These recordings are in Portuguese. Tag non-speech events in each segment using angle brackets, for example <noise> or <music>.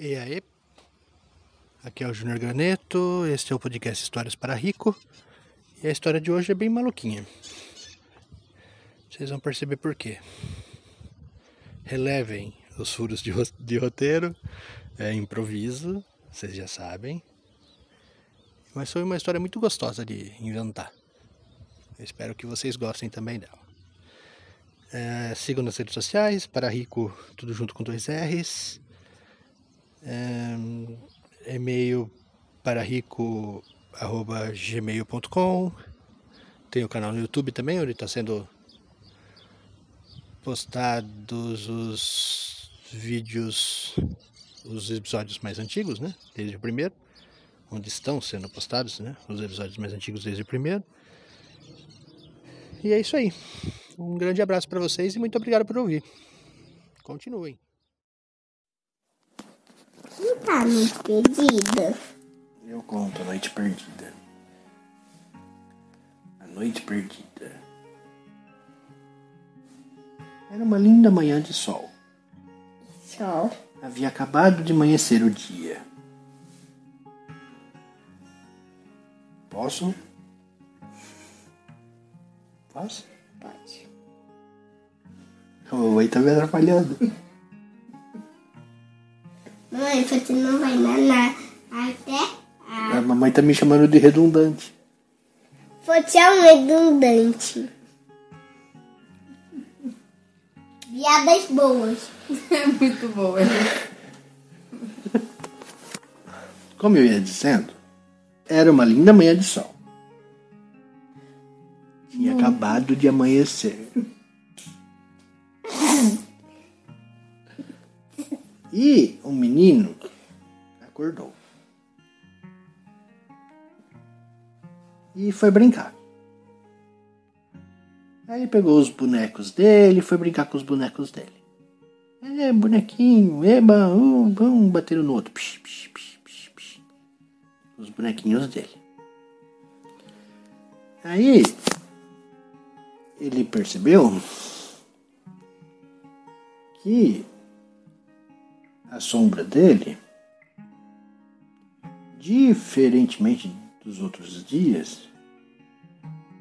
E aí? Aqui é o Júnior Graneto, este é o podcast Histórias para Rico. E a história de hoje é bem maluquinha. Vocês vão perceber por quê. Relevem os furos de, de roteiro, é improviso, vocês já sabem. Mas foi uma história muito gostosa de inventar. Eu espero que vocês gostem também dela. É, sigam nas redes sociais, para Rico, tudo junto com dois R's. É, e-mail para rico@gmail.com. Tem o canal no YouTube também, onde está sendo postados os vídeos, os episódios mais antigos, né? Desde o primeiro, onde estão sendo postados, né? Os episódios mais antigos desde o primeiro. E é isso aí. Um grande abraço para vocês e muito obrigado por ouvir. Continuem. Não tá noite perdida? Eu conto a noite perdida. A noite perdida. Era uma linda manhã de sol. Sol. Havia acabado de amanhecer o dia. Posso? Posso? Pode. A mamãe tá me atrapalhando. <laughs> Mãe, você não vai nanar até a... A mamãe tá me chamando de redundante. Você é um redundante. Piadas boas. É <laughs> muito boa. Como eu ia dizendo, era uma linda manhã de sol. Tinha acabado de amanhecer. <laughs> E um menino acordou. E foi brincar. Aí pegou os bonecos dele e foi brincar com os bonecos dele. É, bonequinho, eba, um, um bateram no outro. Psh, psh, psh, psh, psh. Os bonequinhos dele. Aí ele percebeu que a sombra dele, diferentemente dos outros dias,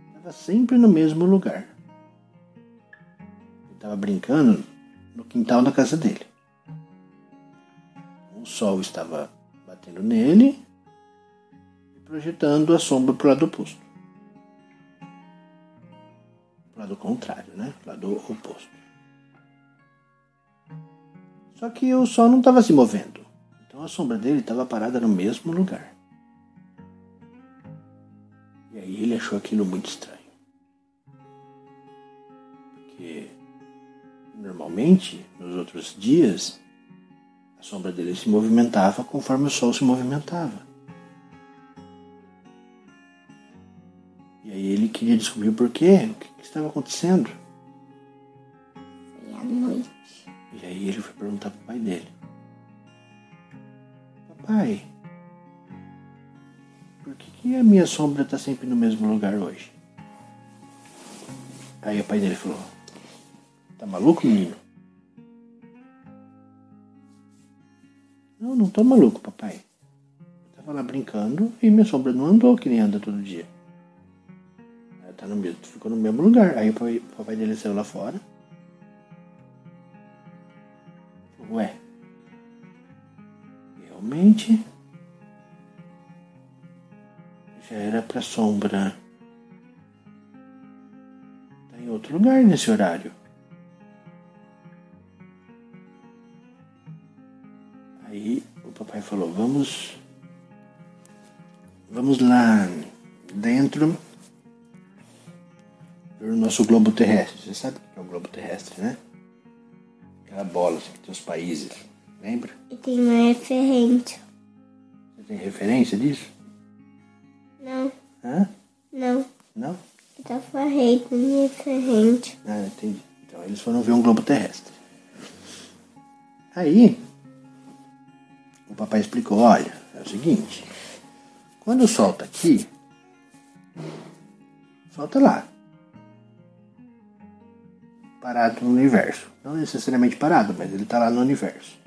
estava sempre no mesmo lugar. Estava brincando no quintal da casa dele. O sol estava batendo nele e projetando a sombra para o lado oposto. Para o lado contrário, né? Para o lado oposto. Só que o sol não estava se movendo. Então a sombra dele estava parada no mesmo lugar. E aí ele achou aquilo muito estranho. Porque normalmente, nos outros dias, a sombra dele se movimentava conforme o sol se movimentava. E aí ele queria descobrir o porquê, o que, que estava acontecendo. Foi à noite. E aí ele foi perguntar pro pai dele. Papai, por que, que a minha sombra está sempre no mesmo lugar hoje? Aí o pai dele falou, tá maluco, menino? Não, não tô maluco, papai. Eu tava lá brincando e minha sombra não andou que nem anda todo dia. Ela tá no mesmo, ficou no mesmo lugar. Aí o papai dele saiu lá fora. Ué, realmente já era pra sombra tá em outro lugar nesse horário. Aí o papai falou: Vamos, vamos lá dentro ver o nosso globo terrestre. Você sabe o que é o globo terrestre, né? Aquela bola que tem os países. Lembra? E tem uma referente. Você tem referência disso? Não, Hã? não. Não? Eu tava falei com minha referente. Ah, entendi. Então eles foram ver um globo terrestre. Aí, o papai explicou: olha, é o seguinte, quando o sol tá aqui, o sol tá lá. Parado no universo. Não necessariamente parado, mas ele tá lá no universo.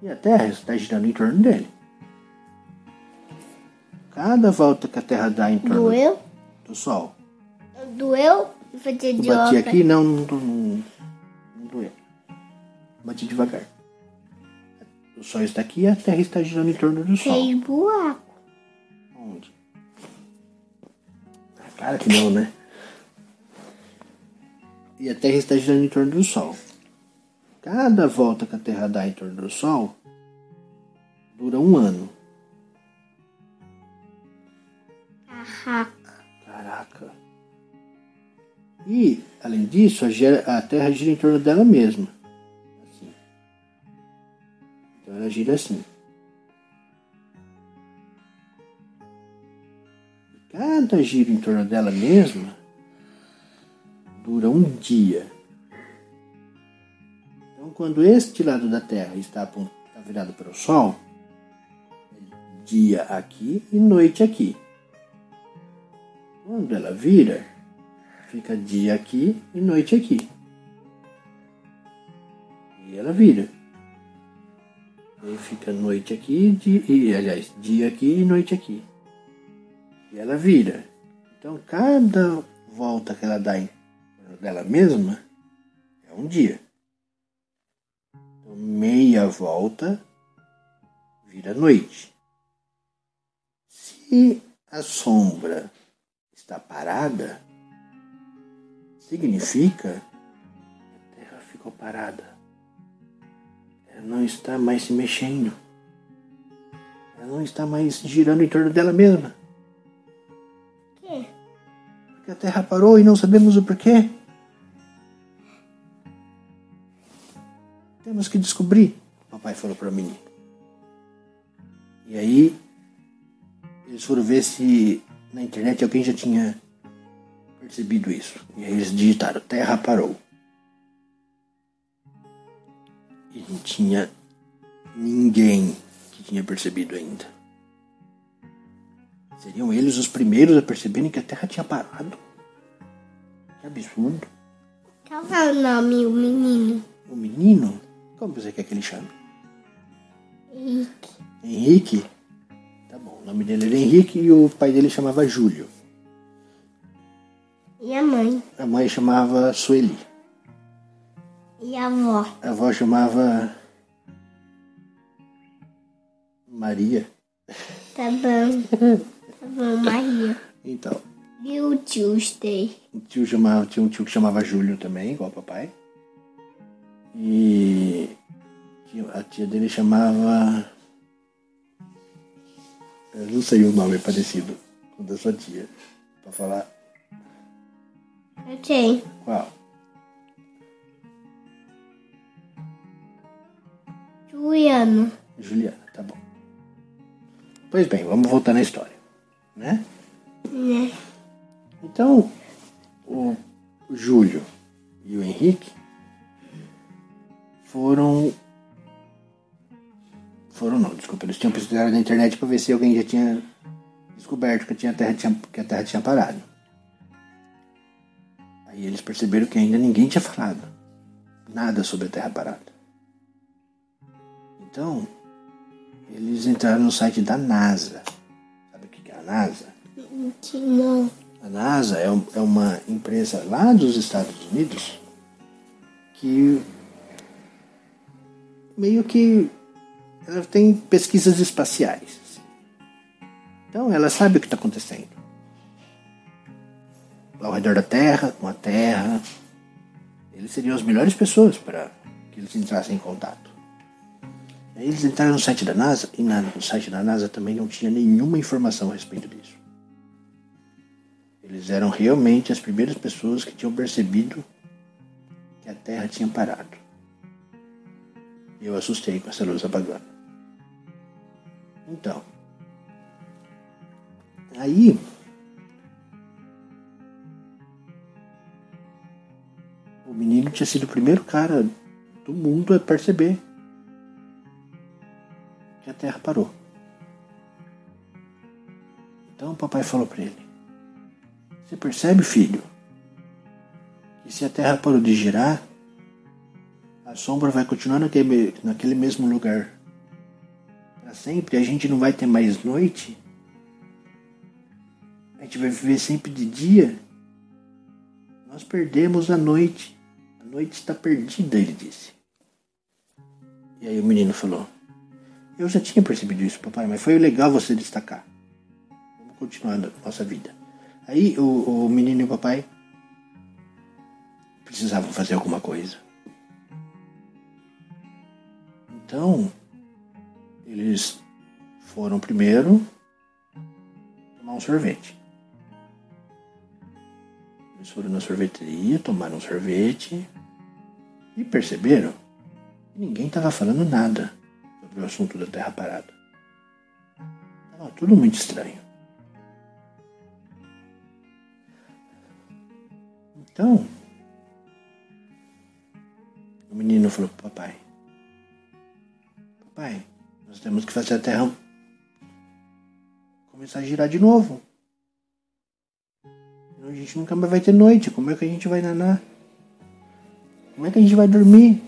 E a Terra está girando em torno dele. Cada volta que a Terra dá em torno Doeu? do Sol. Doeu? Fazer Eu de bati aqui, não, não, não, não doeu. Bati devagar. O Sol está aqui e a Terra está girando em torno do Sol. Fez buraco. Onde? Claro que não, né? E a Terra está girando em torno do Sol. Cada volta que a Terra dá em torno do Sol dura um ano. Barraca. Caraca. E, além disso, a, Terra gira em torno dela mesma. Assim. Então ela gira assim. Cada giro em torno dela mesma dura um dia. Então, quando este lado da Terra está virado para o Sol, é dia aqui e noite aqui. Quando ela vira, fica dia aqui e noite aqui. E ela vira. E fica noite aqui, dia, e, aliás, dia aqui e noite aqui. E ela vira. Então cada volta que ela dá em dela mesma é um dia. Então, meia volta vira noite. Se a sombra está parada, significa que a Terra ficou parada. Ela não está mais se mexendo. Ela não está mais girando em torno dela mesma. Que? Porque a Terra parou e não sabemos o porquê. Temos que descobrir, o papai falou para mim. E aí, eles foram ver se na internet alguém já tinha percebido isso. E aí eles digitaram: Terra parou. E não tinha ninguém que tinha percebido ainda. Seriam eles os primeiros a perceberem que a Terra tinha parado? Que absurdo. Qual é o nome, o menino? O menino? Como você quer que ele chame? Henrique. Henrique? Tá bom, o nome dele era Henrique e o pai dele chamava Júlio. E a mãe? A mãe chamava Sueli. E a avó? A avó chamava. Maria. Tá bom. Tá bom, Maria. Então, E o Tuesday? o tio chamava, tinha um tio que chamava Júlio também, igual o papai. E a tia dele chamava. Eu não sei o nome parecido com o da sua tia. Pra falar Eu sei. qual? Juliana. Juliana, tá bom. Pois bem, vamos voltar na história, né? Né? Então, o Júlio e o Henrique foram. Foram não, desculpa, eles tinham pesquisado na internet para ver se alguém já tinha descoberto que a, tinha- terra tinha, que a Terra tinha parado. Aí eles perceberam que ainda ninguém tinha falado nada sobre a Terra parada. Então, eles entraram no site da NASA. Sabe o que é a NASA? Não. A NASA é, um- é uma empresa lá dos Estados Unidos que meio que ela tem pesquisas espaciais. assim. Então ela sabe o que está acontecendo. Lá ao redor da Terra, com a Terra. Eles seriam as melhores pessoas para que eles entrassem em contato. Eles entraram no site da NASA e na- no site da NASA também não tinha nenhuma informação a respeito disso. Eles eram realmente as primeiras pessoas que tinham percebido que a Terra tinha parado. E eu assustei com essa luz apagando. Então, aí o menino tinha sido o primeiro cara do mundo a perceber que a Terra parou. Então o papai falou para ele: Você percebe, filho, que se a Terra parou de girar, a sombra vai continuar naquele, naquele mesmo lugar para sempre, a gente não vai ter mais noite. A gente vai viver sempre de dia. Nós perdemos a noite. A noite está perdida, ele disse. E aí o menino falou: Eu já tinha percebido isso, papai, mas foi legal você destacar. Vamos continuar a nossa vida. Aí o, o menino e o papai precisavam fazer alguma coisa. Então, eles foram primeiro tomar um sorvete. Eles foram na sorveteria, tomaram um sorvete e perceberam que ninguém estava falando nada sobre o assunto da Terra parada. Estava tudo muito estranho. Então, o menino falou papai: Papai, nós temos que fazer a Terra começar a girar de novo. A gente nunca mais vai ter noite. Como é que a gente vai nanar? Como é que a gente vai dormir?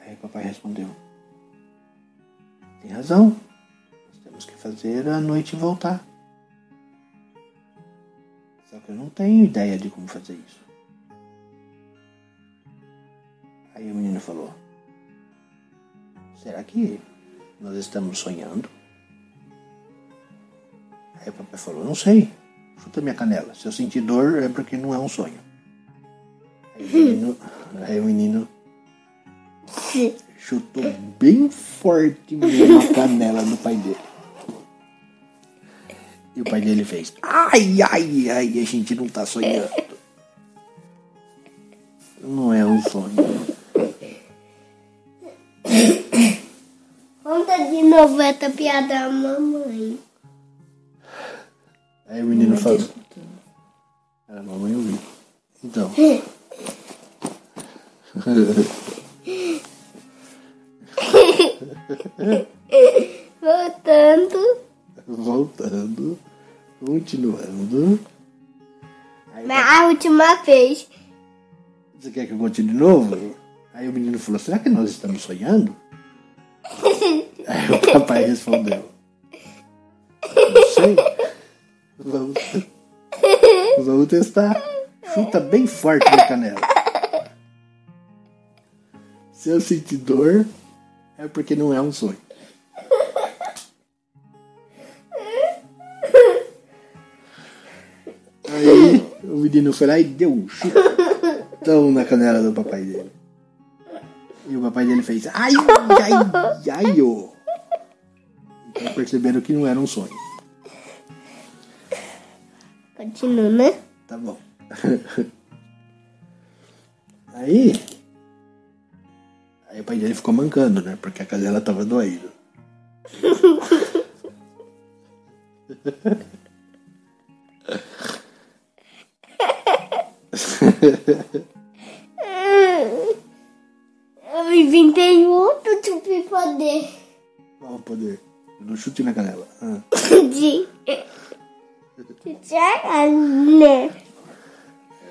Aí papai respondeu: Tem razão. Nós temos que fazer a noite voltar. Só que eu não tenho ideia de como fazer isso. Aí o menino falou: Será que nós estamos sonhando? Aí o papai falou: Não sei. Chuta minha canela. Se eu sentir dor é porque não é um sonho. Aí o menino, aí o menino chutou bem forte mesmo a canela do pai dele. E o pai dele fez: Ai, ai, ai, a gente não tá sonhando. Não é um sonho. Conta de novo essa piada da mamãe. Aí o menino falou. A mamãe ouviu. Então. <laughs> Voltando. Voltando. Continuando. Na a última vez. Você quer que eu conte de novo? Aí o menino falou: Será que nós estamos sonhando? O papai respondeu: Não sei. Vamos, vamos testar. Chuta bem forte na canela. Se eu sentir dor, é porque não é um sonho. Aí o menino foi lá e deu um chutão na canela do papai dele. E o papai dele fez ai, ai, ai, ô. Então perceberam que não era um sonho. Continua, né? Tá bom. <laughs> Aí. Aí o pai dele ficou mancando, né? Porque a cadela tava doendo. <laughs> Eu inventei outro tipo de poder. Qual o poder? Dou chute na canela. Ah. De. De?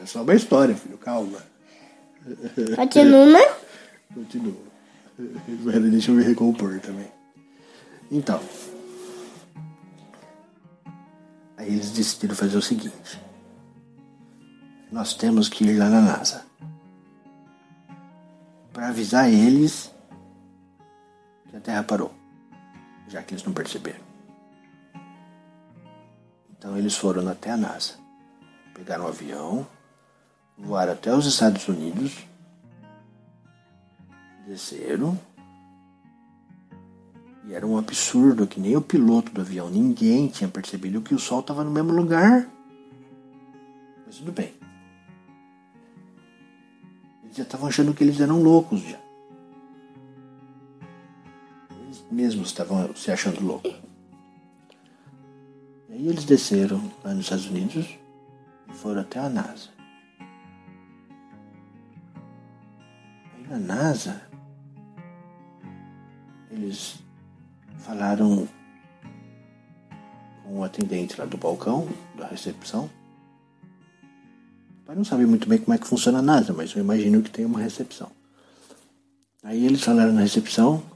É só uma história, filho. Calma. Continua? <laughs> Continua. Deixa eu me recompor também. Então. Aí eles decidiram fazer o seguinte. Nós temos que ir lá na NASA. Para avisar eles que a Terra parou. Já que eles não perceberam. Então eles foram até a NASA. Pegaram um avião, voaram até os Estados Unidos, desceram. E era um absurdo que nem o piloto do avião, ninguém tinha percebido que o Sol estava no mesmo lugar. Mas tudo bem. Eles já estavam achando que eles eram loucos já. Eles mesmos estavam se achando loucos. E aí eles desceram lá nos Estados Unidos e foram até a NASA. Aí na NASA, eles falaram com o atendente lá do balcão, da recepção. Pai não sabe muito bem como é que funciona a NASA, mas eu imagino que tem uma recepção. Aí eles falaram na recepção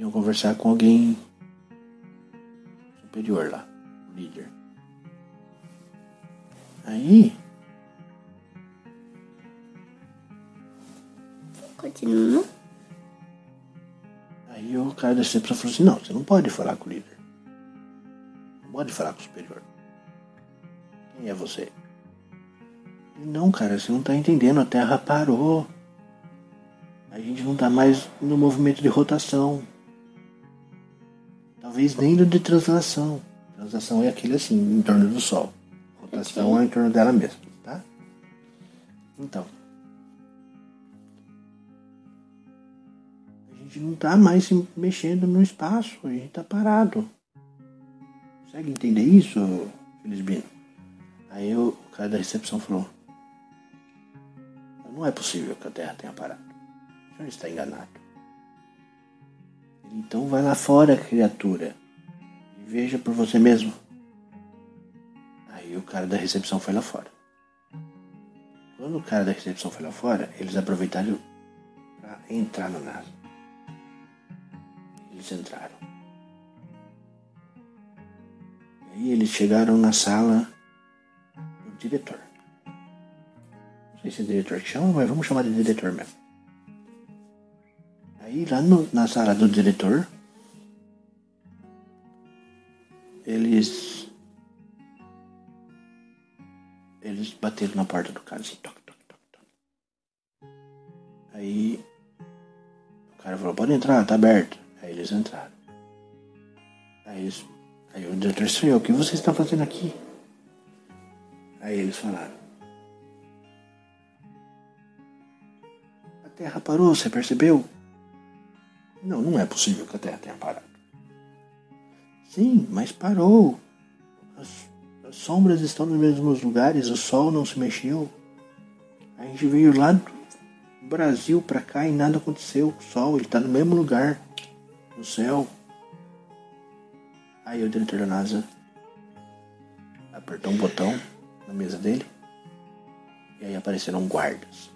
foram conversar com alguém superior lá, líder. Aí. Continua. Aí o cara da recepção falou assim, não, você não pode falar com o líder. Não pode falar com o superior. Quem é você? Não, cara, você não tá entendendo, a Terra parou. A gente não tá mais no movimento de rotação. Talvez nem no de translação. Translação é aquele assim, em torno do Sol. Rotação é em torno dela mesma, tá? Então. A gente não tá mais se mexendo no espaço, a gente tá parado. Consegue entender isso, Felisbino? Aí o cara da recepção falou: Não é possível que a Terra tenha parado. O senhor está enganado. Então vai lá fora, criatura, e veja por você mesmo. Aí o cara da recepção foi lá fora. Quando o cara da recepção foi lá fora, eles aproveitaram para entrar na NASA. Eles entraram. E aí eles chegaram na sala do diretor. Não sei se é diretor que chama, mas vamos chamar de diretor mesmo. Aí lá no, na sala do diretor, eles. Eles bateram na porta do cara assim, toque, toque, toque, toque. Aí o cara falou, pode entrar, tá aberto. Aí eles entraram. Aí, eles, aí o diretor estranhou, o que vocês estão fazendo aqui? Aí eles falaram. A terra parou, você percebeu? Não, não é possível que a Terra tenha parado. Sim, mas parou. As, as, sombras estão nos mesmos lugares, o Sol não se mexeu. A gente veio lá do Brasil para cá e nada aconteceu. O Sol, ele está no mesmo lugar, no céu. Aí o diretor da NASA apertou um botão na mesa dele e aí apareceram guardas.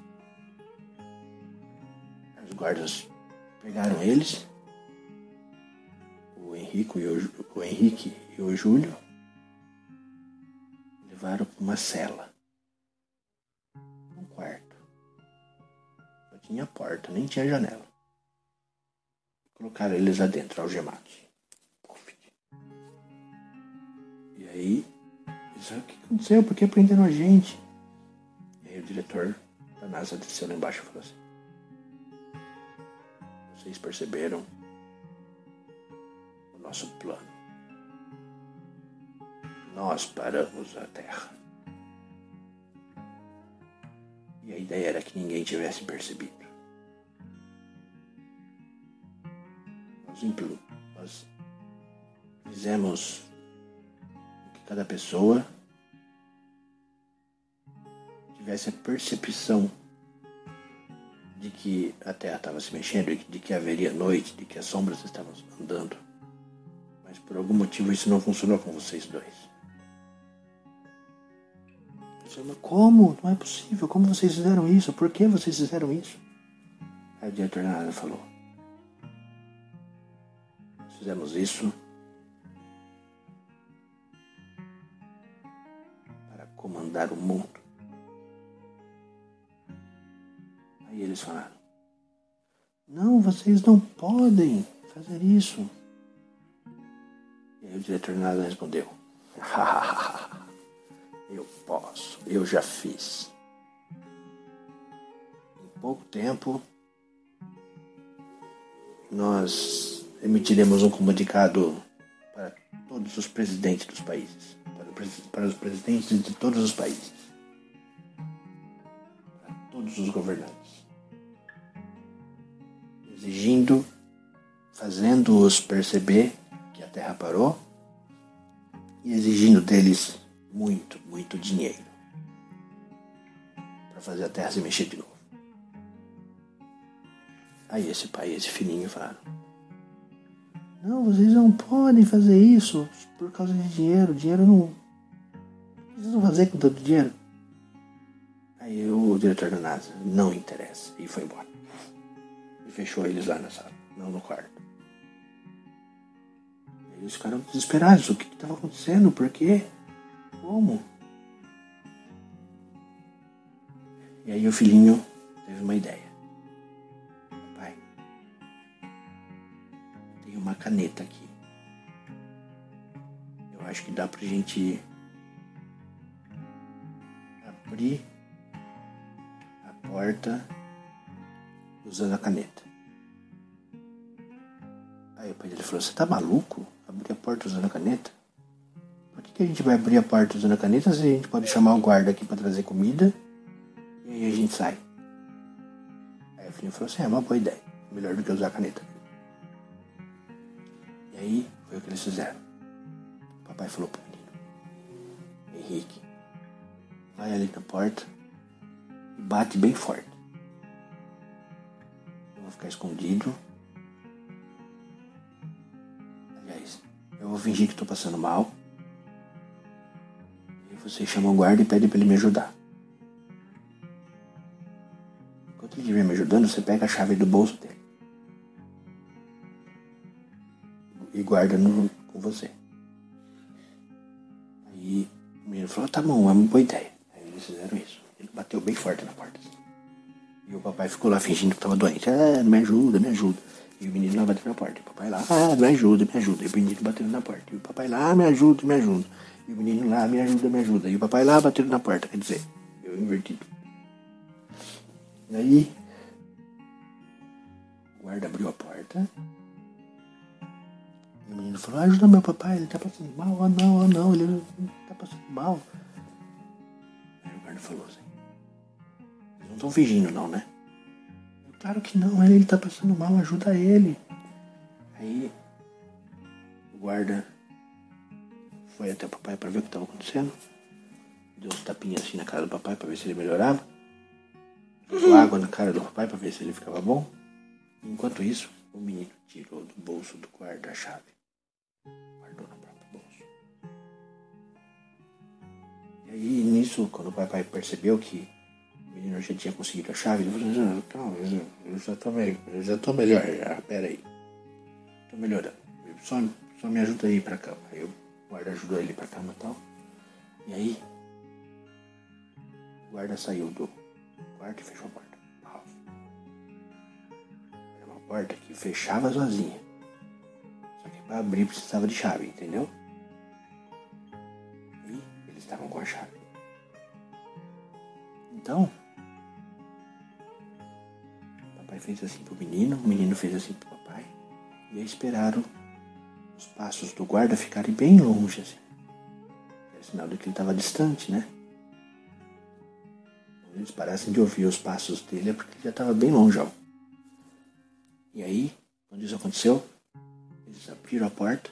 Os guardas Pegaram eles, o Henrique e o, o, Henrique e o Júlio, levaram para uma cela, um quarto. Só tinha porta, nem tinha janela. Colocaram eles lá dentro, algemados. E aí, o que aconteceu? Por que prenderam a gente? E aí o diretor da NASA desceu lá embaixo e falou assim. Vocês perceberam o nosso plano. Nós paramos a Terra. E a ideia era que ninguém tivesse percebido. Nós, nós fizemos que cada pessoa tivesse a percepção de que a Terra estava se mexendo, de que haveria noite, de que as sombras estavam andando. Mas por algum motivo isso não funcionou com vocês dois. Como? Não é possível. Como vocês fizeram isso? Por que vocês fizeram isso? Aí o diretor nada falou. Nós fizemos isso para comandar o mundo. Aí eles falaram: Não, vocês não podem fazer isso. E aí o diretor nada respondeu: <laughs> Eu posso, eu já fiz. Em pouco tempo, nós emitiremos um comunicado para todos os presidentes dos países, para, os presidentes de todos os países, para todos os governantes exigindo, fazendo-os perceber que a terra parou e exigindo deles muito, muito dinheiro para fazer a terra se mexer de novo. Aí esse pai e esse filhinho falaram: Não, vocês não podem fazer isso por causa de dinheiro. Dinheiro não. O que vocês vão fazer com tanto dinheiro? Aí o diretor da NASA: Não interessa. E foi embora fechou eles lá na sala, não no quarto. Eles ficaram desesperados. O que estava acontecendo? Por quê? Como? E aí o filhinho teve uma ideia. Pai, tem uma caneta aqui. Eu acho que dá pra gente abrir a porta usando a caneta. Aí o pai dele falou, você tá maluco? Abrir a porta usando a caneta? Por que, que a gente vai abrir a porta usando a caneta se a gente pode chamar o guarda aqui para trazer comida e aí a gente sai? Aí o filho falou assim, é uma boa ideia. Melhor do que usar a caneta. E aí foi o que eles fizeram. O papai falou pro menino, Henrique, vai ali na porta e bate bem forte. Ficar escondido. Aliás, eu vou fingir que estou passando mal. E você chama o guarda e pede para ele me ajudar. Enquanto ele estiver me ajudando, você pega a chave do bolso dele. E guarda no, com você. Aí o menino falou, tá bom, é uma boa ideia. Aí eles fizeram isso. Ele bateu bem forte na porta. assim. E o papai ficou lá fingindo que estava doente. Ah, me ajuda, me ajuda. E o menino lá batendo na porta. E o papai lá, ah, me ajuda, me ajuda. E o menino batendo na porta. E o papai lá, ah, me ajuda, me ajuda. E o menino lá, me ajuda, me ajuda. E o papai lá batendo na porta. Quer dizer, eu invertido. Aí, o guarda abriu a porta. E o menino falou, ajuda meu papai, ele tá passando mal. Ah, não, ah, não, ele tá passando mal. Aí o guarda falou assim, não estão fingindo não, né? Claro que não, ele, ele tá passando mal, ajuda ele. Aí o guarda foi até o papai para ver o que estava acontecendo. Deu uns tapinhas assim na cara do papai para ver se ele melhorava. Jogou água na cara do papai para ver se ele ficava bom. Enquanto isso, o menino tirou do bolso do guarda a chave. Guardou no próprio bolso. E aí, nisso, quando o papai percebeu que menino já tinha conseguido a chave, ele falou, não, calma, eu já- eu tô, me- eu já tô melhor, já, pera aí. Tô melhorando. Só, só me ajuda aí pra cama. Aí o guarda ajudou ele pra cama e tal. E aí, o guarda saiu do quarto e fechou a porta. Era uma porta que fechava sozinha. Só que pra abrir precisava de chave, entendeu? E eles estavam com a chave. Então, fez assim pro menino, o menino fez assim pro papai. E aí esperaram os passos do guarda ficarem bem longe, assim. Era sinal de que ele estava distante, né? Quando eles parassem de ouvir os passos dele é porque ele já estava bem longe, ó. E aí, quando isso aconteceu, eles abriram a porta.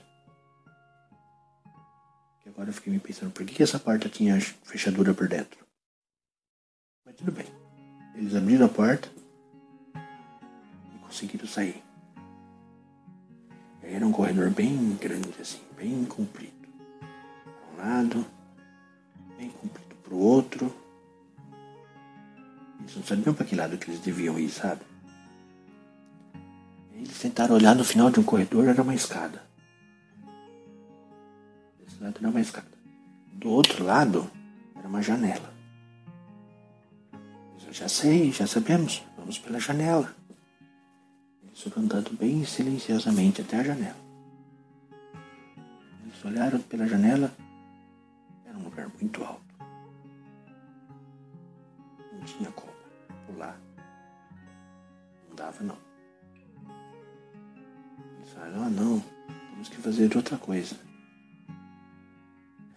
E agora eu fiquei me pensando, por que, que essa porta tinha fechadura por dentro? Mas tudo bem. Eles abriram a porta conseguiram sair. Era um corredor bem grande, assim, bem comprido. Para um lado, bem comprido para o outro. Eles não sabiam para que lado que eles deviam ir, sabe? Eles tentaram olhar no final de um corredor, era uma escada. Desse lado era uma escada. Do outro lado, era uma janela. Eu já sei, já sabemos. Vamos pela janela. Andando bem silenciosamente até a janela. Eles olharam pela janela. Era um lugar muito alto. Não tinha como pular. Não dava, não. Eles falaram, ah, não. Temos que fazer outra coisa.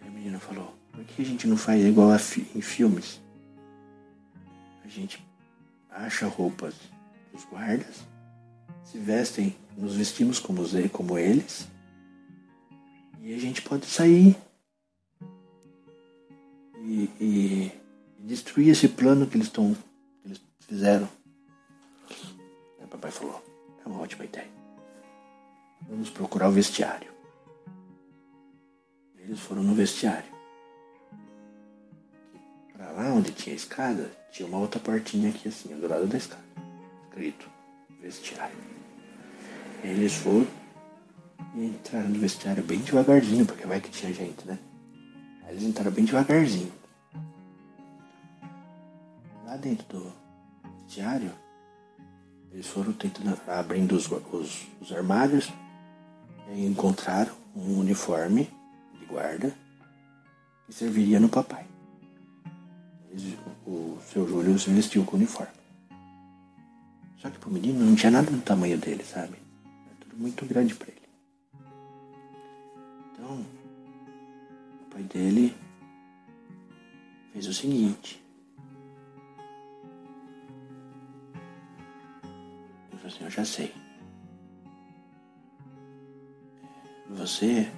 Aí a menina falou, por que a gente não faz igual fi- em filmes? A gente acha roupas dos guardas, se vestem, nos vestimos como, como eles, e a gente pode sair e, e destruir esse plano que eles estão eles fizeram. Aí o papai falou, é uma ótima ideia. Vamos procurar o vestiário. Eles foram no vestiário. Pra lá onde tinha a escada, tinha uma outra portinha aqui assim, do lado da escada. Escrito vestiário. Eles foram E entraram no vestiário bem devagarzinho, porque vai que tinha gente, né? Aí eles entraram bem devagarzinho. Lá dentro do vestiário, eles foram tentando abrindo os, os, os armários e encontraram um uniforme de guarda que serviria no papai. Eles, o seu Júlio se vestiu com o uniforme. Só que pro menino não tinha nada do tamanho dele, sabe? Muito grande para ele. Então, o pai dele fez o seguinte. Ele falou assim, eu já sei. Você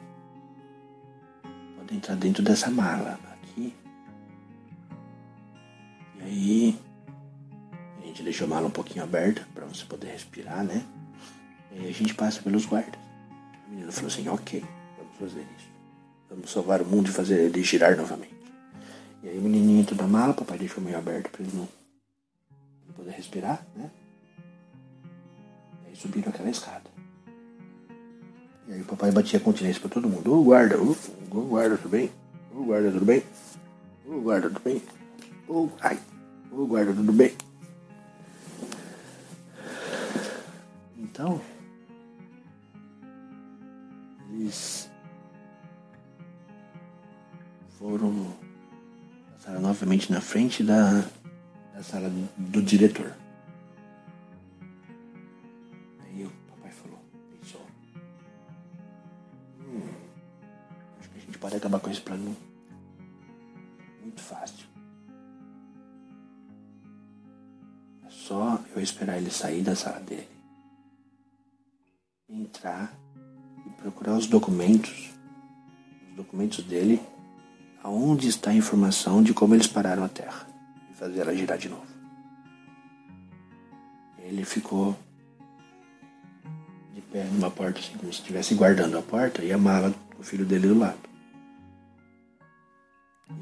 pode entrar dentro dessa mala aqui. E aí a gente deixou a mala um pouquinho aberta para você poder respirar, né? A gente passa pelos guardas. A menina falou assim, ok, vamos fazer isso. Vamos salvar o mundo e fazer ele girar novamente. E aí o menininho na mala, papai deixou meio aberto para ele não, não poder respirar, né? E aí subiram aquela escada. E aí o papai batia continência pra todo mundo. Ô guarda, ô guarda, tudo bem? Ô guarda, tudo bem? Ô guarda, tudo bem? Ô, ai, ô guarda, tudo bem? Então, na frente da, da sala do diretor. Aí o papai falou, pensou, hum, acho que a gente pode acabar com esse plano muito fácil. É só eu esperar ele sair da sala dele, entrar e procurar os documentos, os documentos dele, aonde está a informação de como eles pararam a Terra e fazer ela girar de novo. Ele ficou de pé numa porta, assim, como se estivesse guardando a porta e a mala do filho dele do lado.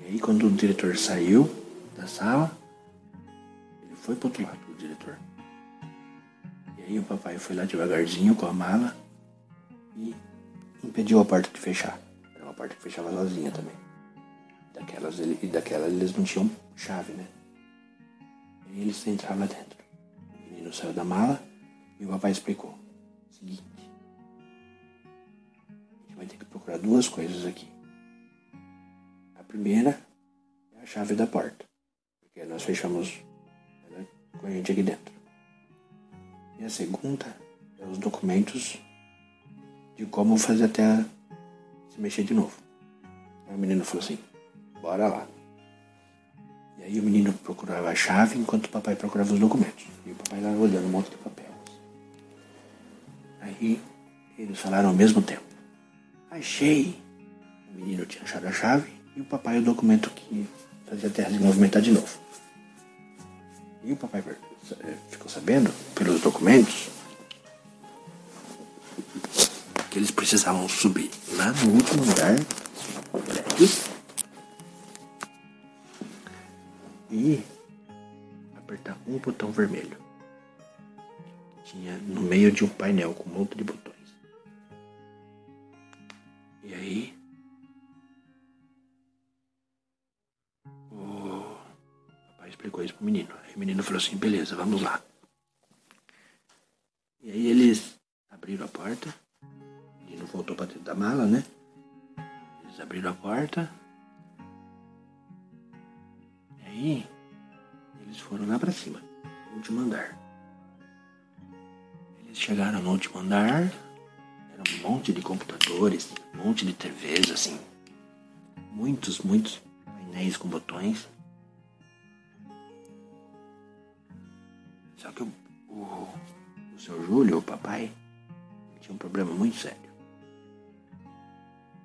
E aí, quando o diretor saiu da sala, ele foi pro outro lado, o diretor. E aí, o papai foi lá devagarzinho com a mala e impediu a porta de fechar. Era uma porta que fechava sozinha também. Daquelas, ele, e daquelas eles não tinham chave, né? E eles entraram lá dentro. O menino saiu da mala e o papai explicou. Seguinte. A gente vai ter que procurar duas coisas aqui. A primeira é a chave da porta. Porque nós fechamos ela com a gente aqui dentro. E a segunda é os documentos de como fazer até se mexer de novo. Aí o menino falou assim, bora lá. E aí o menino procurava a chave enquanto o papai procurava os documentos. E o papai lá olhando um monte de papel. Aí eles falaram ao mesmo tempo. Achei. O menino tinha achado a chave e o papai o documento que fazia a terra se movimentar de novo. E o papai eh, ficou sabendo, pelos documentos, que eles precisavam subir lá no último andar do prédio e apertar um botão vermelho. Tinha no meio de um painel com um monte de botões. E aí o papai explicou isso pro menino. Aí o menino falou assim, beleza, vamos lá. E aí eles abriram a porta. O menino voltou para dentro da mala, né? Eles abriram a porta. Aí eles foram lá para cima, no último andar. Eles chegaram no último andar. Era um monte de computadores, um monte de TVs, assim. Muitos, muitos painéis com botões. Só que o, o, o seu Júlio, o papai, tinha um problema muito sério.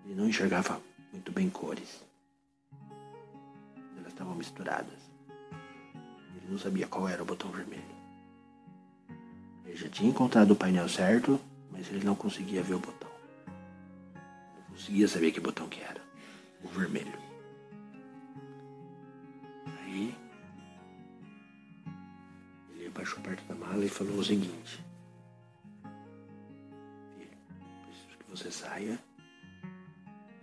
Ele não enxergava muito bem cores. Estavam misturadas. Ele não sabia qual era o botão vermelho. Ele já tinha encontrado o painel certo, mas ele não conseguia ver o botão. Não conseguia saber que botão que era. O vermelho. Aí ele abaixou perto da mala e falou o seguinte. Preciso que você saia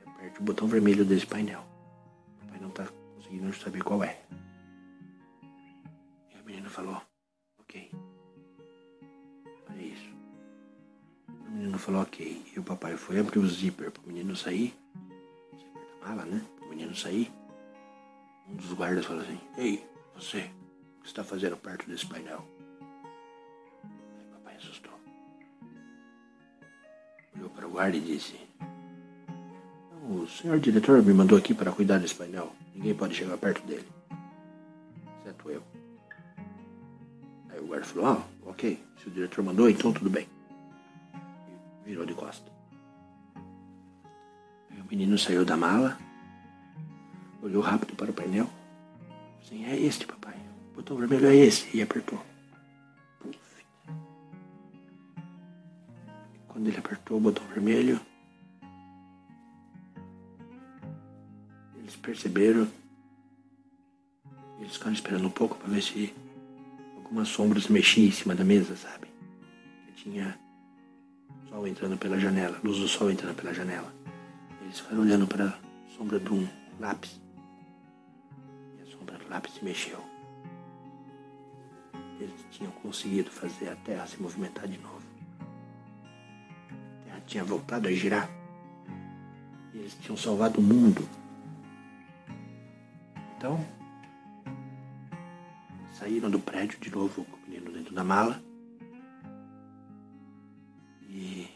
aperte o botão vermelho desse painel. O papai não conseguindo saber qual é. E a menina falou, ok. Olha isso. O menino falou ok. E o papai foi abrir o zíper pro menino sair. O zíper da mala, né? Pro menino sair. Um dos guardas falou assim, Ei, você, o que está fazendo perto desse painel? Aí o papai assustou. Olhou para o guarda e disse, o senhor diretor me mandou aqui para cuidar desse painel. Ninguém pode chegar perto dele. Exceto eu. Aí o guarda falou, ah, ok. Se o diretor mandou, então tudo bem. E virou de costa. Aí o menino saiu da mala, olhou rápido para o painel. Assim, é este, papai. O botão vermelho é esse. E apertou. Puf. Quando ele apertou o botão vermelho, perceberam. Eles ficaram esperando um pouco para ver se algumas sombras mexiam em cima da mesa, sabe? Que tinha sol entrando pela janela, luz do sol entrando pela janela. Eles ficaram olhando para a sombra de um lápis. E a sombra do lápis se mexeu. Eles tinham conseguido fazer a Terra se movimentar de novo. A Terra tinha voltado a girar. Eles tinham salvado o mundo. Então, saíram do prédio de novo com o menino dentro da mala. E.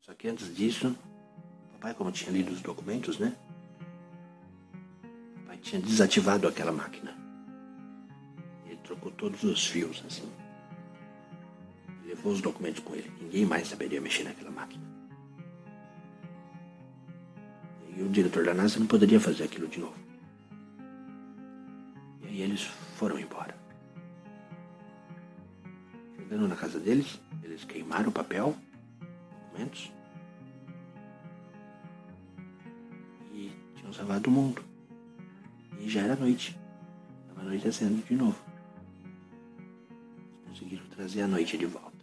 Só que antes disso, o papai, como tinha lido os documentos, né? O papai tinha desativado aquela máquina. Ele trocou todos os fios, assim. E levou os documentos com ele. Ninguém mais saberia mexer naquela máquina. E o diretor da NASA não poderia fazer aquilo de novo. E eles foram embora. Chegando na casa deles, eles queimaram o papel, documentos. E tinham salvado o mundo. E já era noite. Estava anoitecendo de novo. Conseguiram trazer a noite de volta.